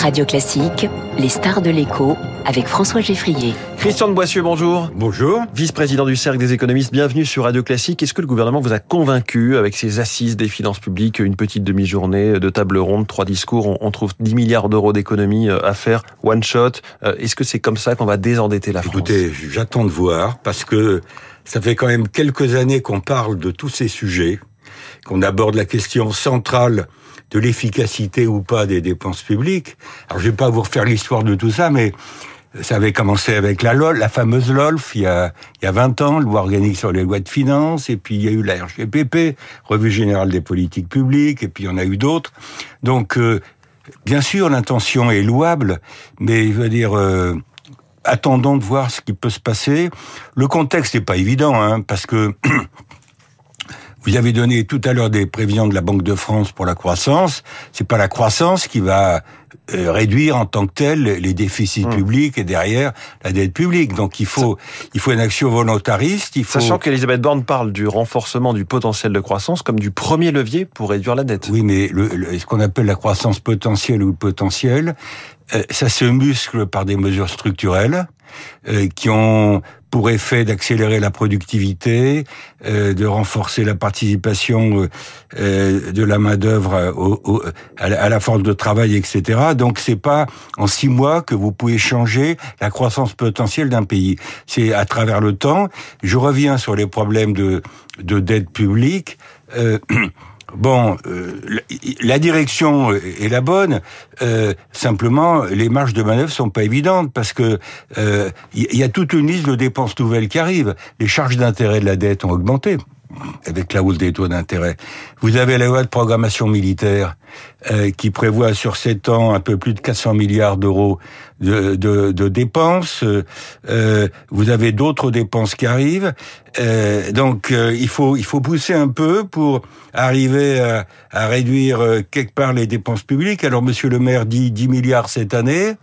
Radio Classique, les stars de l'écho avec François Geffrier. Christian de Boissieu, bonjour. Bonjour. Vice-président du Cercle des économistes, bienvenue sur Radio Classique. Est-ce que le gouvernement vous a convaincu avec ses assises des finances publiques, une petite demi-journée de table ronde, trois discours, on trouve 10 milliards d'euros d'économies euh, à faire, one shot. Euh, est-ce que c'est comme ça qu'on va désendetter la France? Écoutez, j'attends de voir parce que ça fait quand même quelques années qu'on parle de tous ces sujets, qu'on aborde la question centrale de l'efficacité ou pas des dépenses publiques. Alors je vais pas vous refaire l'histoire de tout ça, mais ça avait commencé avec la LOL, la fameuse LOLF, il y a, il y a 20 ans, loi organique sur les lois de finances, et puis il y a eu la RGPP, Revue Générale des Politiques Publiques, et puis il y en a eu d'autres. Donc, euh, bien sûr, l'intention est louable, mais je veux dire, euh, attendons de voir ce qui peut se passer. Le contexte n'est pas évident, hein, parce que Vous avez donné tout à l'heure des prévisions de la Banque de France pour la croissance. C'est pas la croissance qui va euh, réduire en tant que telle les déficits mmh. publics et derrière la dette publique. Donc il faut il faut une action volontariste. Il faut... Sachant qu'Elisabeth Borne parle du renforcement du potentiel de croissance comme du premier levier pour réduire la dette. Oui, mais le, le, ce qu'on appelle la croissance potentielle ou potentielle, euh, ça se muscle par des mesures structurelles euh, qui ont pour effet d'accélérer la productivité, euh, de renforcer la participation euh, de la main d'œuvre à, à, la force de travail, etc. Donc c'est pas en six mois que vous pouvez changer la croissance potentielle d'un pays. C'est à travers le temps. Je reviens sur les problèmes de, de dette publique. Euh, Bon, euh, la direction est la bonne. Euh, simplement, les marges de manœuvre sont pas évidentes parce que il euh, y a toute une liste de dépenses nouvelles qui arrivent. Les charges d'intérêt de la dette ont augmenté avec la hausse des taux d'intérêt. Vous avez la loi de programmation militaire euh, qui prévoit sur 7 ans un peu plus de 400 milliards d'euros de, de, de, dépenses. Euh, vous avez d'autres dépenses qui arrivent. Euh, donc euh, il faut il faut pousser un peu pour arriver à, à réduire euh, quelque part les dépenses publiques. Alors Monsieur le Maire dit 10 milliards cette année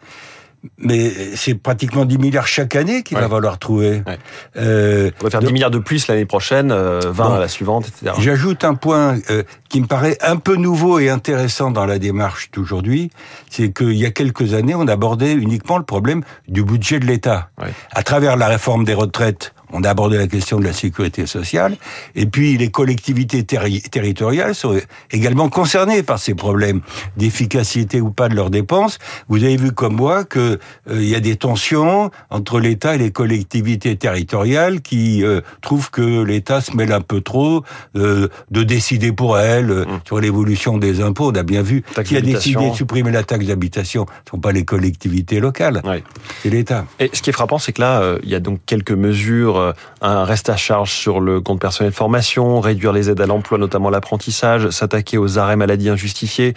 mais c'est pratiquement 10 milliards chaque année qu'il ouais. va falloir trouver. Ouais. Euh, On va faire donc, 10 milliards de plus l'année prochaine, euh, 20 bon, à la suivante, etc. J'ajoute un point euh, qui me paraît un peu nouveau et intéressant dans la démarche d'aujourd'hui, c'est qu'il y a quelques années, on abordait uniquement le problème du budget de l'État. Ouais. À travers la réforme des retraites, on a abordé la question de la sécurité sociale, et puis les collectivités terri territoriales sont également concernées par ces problèmes d'efficacité ou pas de leurs dépenses. Vous avez vu comme moi qu'il euh, y a des tensions entre l'État et les collectivités territoriales qui euh, trouvent que l'État se mêle un peu trop euh, de décider pour elles mmh. sur l'évolution des impôts. On a bien vu qui a décidé de supprimer la taxe d'habitation. Ce ne sont pas les collectivités locales, ouais. c'est l'État. Et ce qui est frappant, c'est que là, euh, il y a donc quelques mesures euh, un reste à charge sur le compte personnel de formation, réduire les aides à l'emploi, notamment l'apprentissage, s'attaquer aux arrêts maladie injustifiés,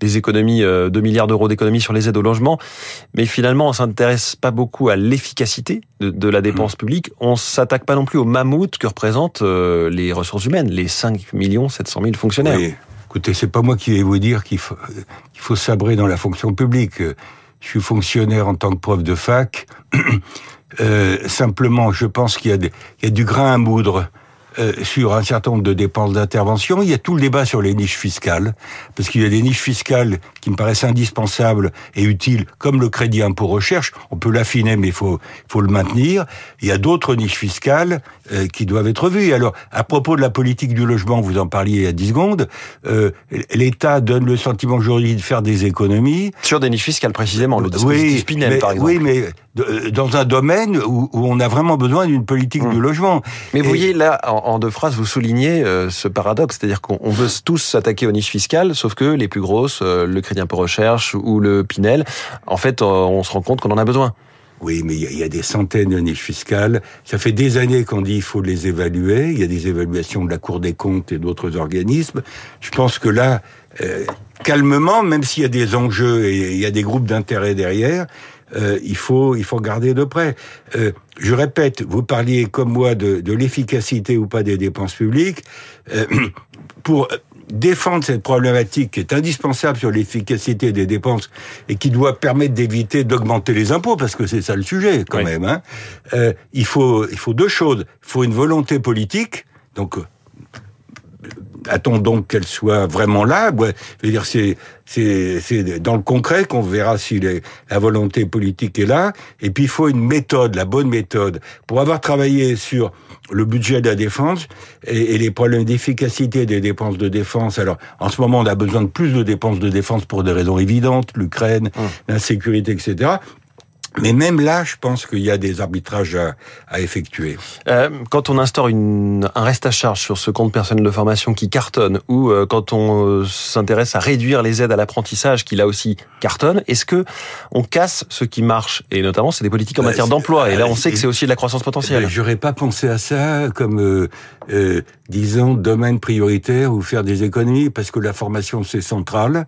des économies, 2 euh, milliards d'euros d'économies sur les aides au logement. Mais finalement, on s'intéresse pas beaucoup à l'efficacité de, de, la dépense mmh. publique. On s'attaque pas non plus au mammouth que représentent euh, les ressources humaines, les 5 millions 700 000 fonctionnaires. Oui. Écoutez, c'est pas moi qui vais vous dire qu'il faut, qu'il faut sabrer dans la fonction publique. Je suis fonctionnaire en tant que prof de fac. Euh, simplement, je pense qu'il y, y, a du grain à moudre euh, sur un certain nombre de dépenses d'intervention. Il y a tout le débat sur les niches fiscales, parce qu'il y a des niches fiscales qui me paraissent indispensables et utiles, comme le crédit impôt recherche. On peut l'affiner, mais il faut, faut le maintenir. Il y a d'autres niches fiscales euh, qui doivent être vues. Alors, à propos de la politique du logement, vous en parliez il y a 10 secondes, euh, l'État donne le sentiment aujourd'hui de faire des économies. Sur des niches fiscales, précisément, le dispositif oui, Spinel, mais, par exemple. Oui, mais dans un domaine où, où on a vraiment besoin d'une politique mmh. du logement. Mais vous voyez, là, en, en, deux phrases, vous soulignez euh, ce paradoxe, c'est-à-dire qu'on veut tous s'attaquer aux niches fiscales, sauf que les plus grosses, euh, le crédit impôt recherche ou le Pinel, en fait, euh, on se rend compte qu'on en a besoin. Oui, mais il y, a des centaines de niches fiscales. Ça fait des années qu'on dit qu'il faut les évaluer. Il y a des évaluations de la Cour des comptes et d'autres organismes. Je pense que là, euh, calmement, même s'il y a des enjeux et il y a des groupes d'intérêt derrière, euh, il faut il faut regarder de près. Euh, je répète, vous parliez comme moi de, de l'efficacité ou pas des dépenses publiques. Euh, pour défendre cette problématique qui est indispensable sur l'efficacité des dépenses et qui doit permettre d'éviter d'augmenter les impôts, parce que c'est ça le sujet quand oui. même. Hein. Il faut il faut deux choses. Il faut une volonté politique, donc attendons qu'elle soit vraiment là. Ouais, je veux dire, c'est c'est dans le concret qu'on verra si les, la volonté politique est là. Et puis il faut une méthode, la bonne méthode, pour avoir travaillé sur le budget de la défense et, et les problèmes d'efficacité des dépenses de défense. Alors en ce moment, on a besoin de plus de dépenses de défense pour des raisons évidentes, l'Ukraine, mmh. l'insécurité, etc. Mais même là, je pense qu'il y a des arbitrages à, à effectuer. Euh, quand on instaure une, un reste à charge sur ce compte personnel de formation qui cartonne, ou euh, quand on euh, s'intéresse à réduire les aides à l'apprentissage qui là aussi cartonne, est-ce que on casse ce qui marche? Et notamment, c'est des politiques en bah, matière d'emploi. Et là, on sait que c'est aussi de la croissance potentielle. J'aurais pas pensé à ça comme, euh, disons, domaine prioritaire ou faire des économies, parce que la formation c'est central.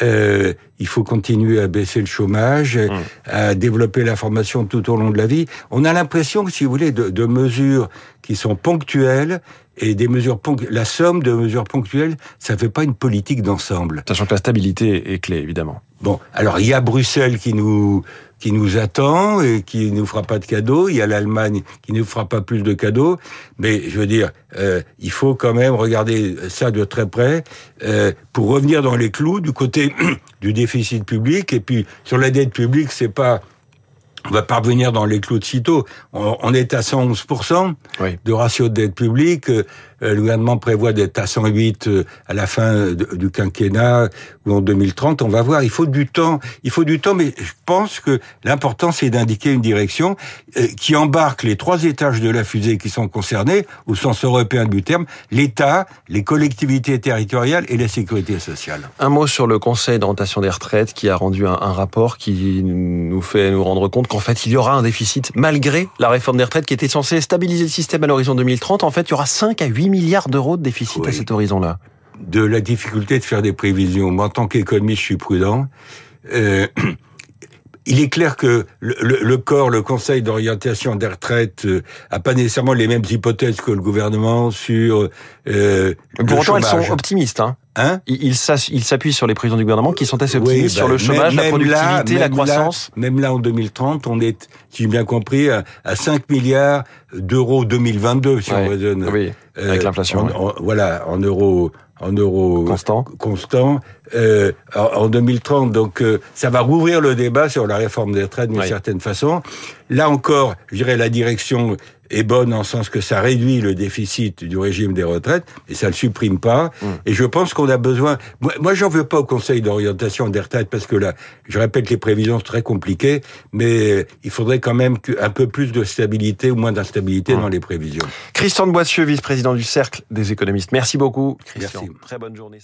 Euh, il faut continuer à baisser le chômage, mmh. à développer la formation tout au long de la vie. On a l'impression si vous voulez, de, de, mesures qui sont ponctuelles et des mesures la somme de mesures ponctuelles, ça fait pas une politique d'ensemble. Sachant que la stabilité est clé, évidemment. Bon, alors il y a Bruxelles qui nous qui nous attend et qui nous fera pas de cadeaux. Il y a l'Allemagne qui ne nous fera pas plus de cadeaux. Mais je veux dire, euh, il faut quand même regarder ça de très près euh, pour revenir dans les clous du côté du déficit public. Et puis sur la dette publique, c'est pas on va parvenir dans les clous de sitôt. On, est à 111% de ratio de dette publique. Euh, le gouvernement prévoit d'être à 108 euh, à la fin du quinquennat ou en 2030. On va voir. Il faut du temps. Il faut du temps, mais je pense que l'important c'est d'indiquer une direction euh, qui embarque les trois étages de la fusée qui sont concernés au sens européen du terme l'État, les collectivités territoriales et la sécurité sociale. Un mot sur le Conseil d'orientation des retraites qui a rendu un, un rapport qui nous fait nous rendre compte qu'en fait, il y aura un déficit malgré la réforme des retraites qui était censée stabiliser le système à l'horizon 2030. En fait, il y aura 5 à 8 milliards d'euros de déficit à cet horizon-là. De la difficulté de faire des prévisions. Moi, en tant qu'économiste, je suis prudent. Euh, il est clair que le, le, corps, le Conseil d'orientation des retraites, euh, a pas nécessairement les mêmes hypothèses que le gouvernement sur. Euh, Pour autant, elles sont optimistes. Hein. Hein? Il, s'appuie sur les présidents du gouvernement qui sont assez optimistes sur le bah, chômage, la productivité, la croissance. même là, en 2030, on est, si j'ai bien compris, à, 5 milliards d'euros 2022, si on raisonne. Oui, avec euh, l'inflation. Voilà, en euros en euros constant, constant euh, en, 2030. Donc euh, ça va rouvrir le débat sur la réforme des retraites d'une certaine façon. Là encore, je dirais la direction est bonne en sens que ça réduit le déficit du régime des retraites, et ça le supprime pas. Mm. Et je pense qu'on a besoin. Moi, moi j'en veux pas au Conseil d'orientation des retraites parce que là, je répète, les prévisions sont très compliquées, mais il faudrait quand même un peu plus de stabilité ou moins d'instabilité dans les prévisions. Christian de Boissieu, vice-président du Cercle des économistes. Merci beaucoup, Christian. Merci. Très bonne journée.